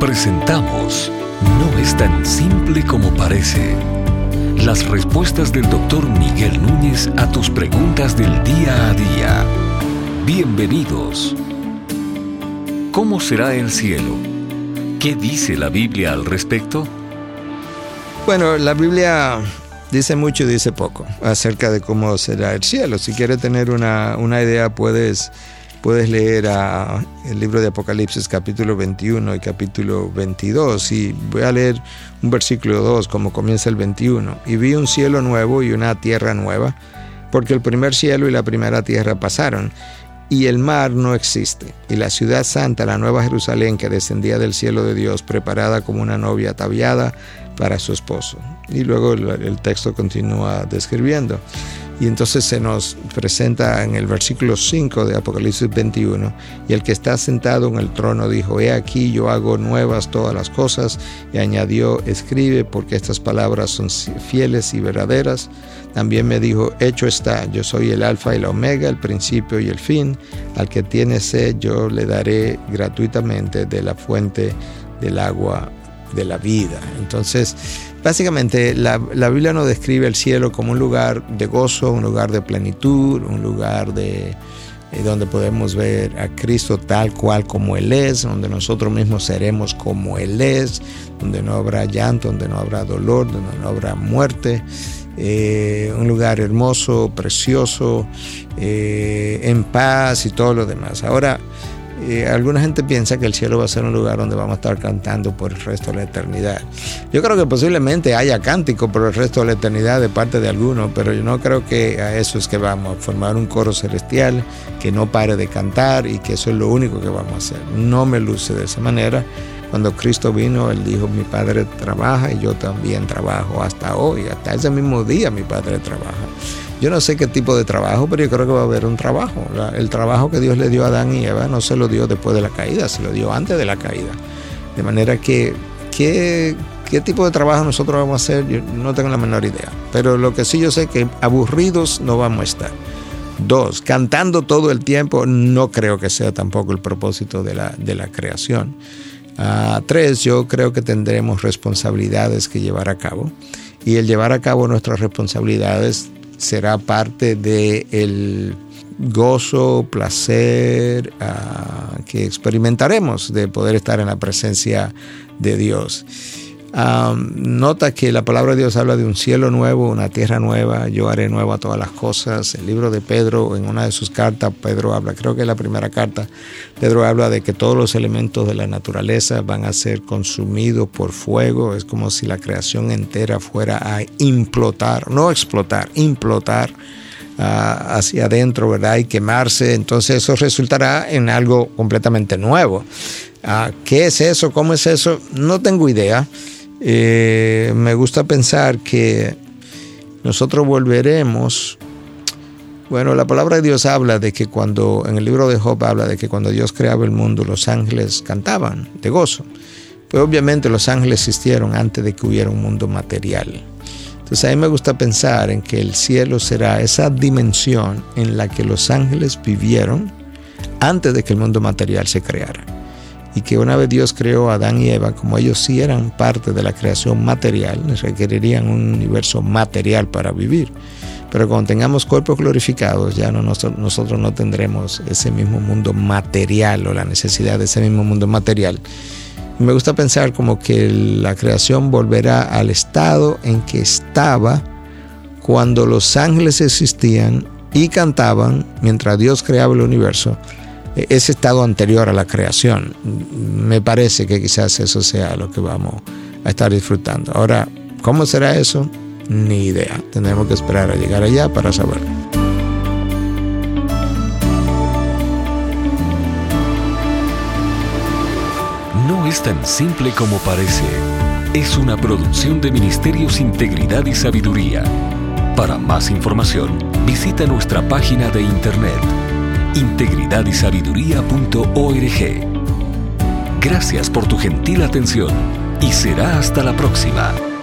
Presentamos No es tan simple como parece. Las respuestas del doctor Miguel Núñez a tus preguntas del día a día. Bienvenidos. ¿Cómo será el cielo? ¿Qué dice la Biblia al respecto? Bueno, la Biblia dice mucho y dice poco acerca de cómo será el cielo. Si quieres tener una, una idea, puedes puedes leer el libro de Apocalipsis capítulo 21 y capítulo 22 y voy a leer un versículo 2 como comienza el 21 y vi un cielo nuevo y una tierra nueva porque el primer cielo y la primera tierra pasaron y el mar no existe. Y la ciudad santa la nueva Jerusalén que descendía del cielo de Dios preparada como una novia ataviada para su esposo. Y luego el texto continúa describiendo y entonces se nos presenta en el versículo 5 de Apocalipsis 21, y el que está sentado en el trono dijo, he aquí yo hago nuevas todas las cosas, y añadió, escribe porque estas palabras son fieles y verdaderas. También me dijo, hecho está, yo soy el alfa y la omega, el principio y el fin, al que tiene sed yo le daré gratuitamente de la fuente del agua de la vida. Entonces, básicamente la, Biblia nos describe el cielo como un lugar de gozo, un lugar de plenitud, un lugar de eh, donde podemos ver a Cristo tal cual como Él es, donde nosotros mismos seremos como Él es, donde no habrá llanto, donde no habrá dolor, donde no habrá muerte. Eh, un lugar hermoso, precioso, eh, en paz y todo lo demás. Ahora, eh, alguna gente piensa que el cielo va a ser un lugar donde vamos a estar cantando por el resto de la eternidad. Yo creo que posiblemente haya cántico por el resto de la eternidad de parte de algunos, pero yo no creo que a eso es que vamos, a formar un coro celestial que no pare de cantar y que eso es lo único que vamos a hacer. No me luce de esa manera. Cuando Cristo vino, Él dijo, mi Padre trabaja y yo también trabajo hasta hoy, hasta ese mismo día mi Padre trabaja. Yo no sé qué tipo de trabajo, pero yo creo que va a haber un trabajo. El trabajo que Dios le dio a Adán y Eva no se lo dio después de la caída, se lo dio antes de la caída. De manera que, ¿qué, qué tipo de trabajo nosotros vamos a hacer? Yo no tengo la menor idea. Pero lo que sí yo sé es que aburridos no vamos a estar. Dos, cantando todo el tiempo no creo que sea tampoco el propósito de la, de la creación. Ah, tres, yo creo que tendremos responsabilidades que llevar a cabo. Y el llevar a cabo nuestras responsabilidades será parte del el gozo, placer ah, que experimentaremos de poder estar en la presencia de Dios nota que la palabra de Dios habla de un cielo nuevo, una tierra nueva, yo haré nueva todas las cosas. El libro de Pedro, en una de sus cartas, Pedro habla, creo que es la primera carta, Pedro habla de que todos los elementos de la naturaleza van a ser consumidos por fuego. Es como si la creación entera fuera a implotar, no explotar, implotar. Ah, hacia adentro, ¿verdad? Y quemarse, entonces eso resultará en algo completamente nuevo. Ah, ¿Qué es eso? ¿Cómo es eso? No tengo idea. Eh, me gusta pensar que nosotros volveremos. Bueno, la palabra de Dios habla de que cuando, en el libro de Job habla de que cuando Dios creaba el mundo, los ángeles cantaban de gozo. Pues obviamente los ángeles existieron antes de que hubiera un mundo material. Entonces a mí me gusta pensar en que el cielo será esa dimensión en la que los ángeles vivieron antes de que el mundo material se creara y que una vez Dios creó a Adán y Eva, como ellos sí eran parte de la creación material, requerirían un universo material para vivir. Pero cuando tengamos cuerpos glorificados, ya no, nosotros no tendremos ese mismo mundo material o la necesidad de ese mismo mundo material. Me gusta pensar como que la creación volverá al estado en que estaba cuando los ángeles existían y cantaban mientras Dios creaba el universo ese estado anterior a la creación. Me parece que quizás eso sea lo que vamos a estar disfrutando. Ahora, ¿cómo será eso? Ni idea. Tendremos que esperar a llegar allá para saberlo. No es tan simple como parece. Es una producción de Ministerios Integridad y Sabiduría. Para más información, visita nuestra página de internet integridadysabiduría.org. Gracias por tu gentil atención y será hasta la próxima.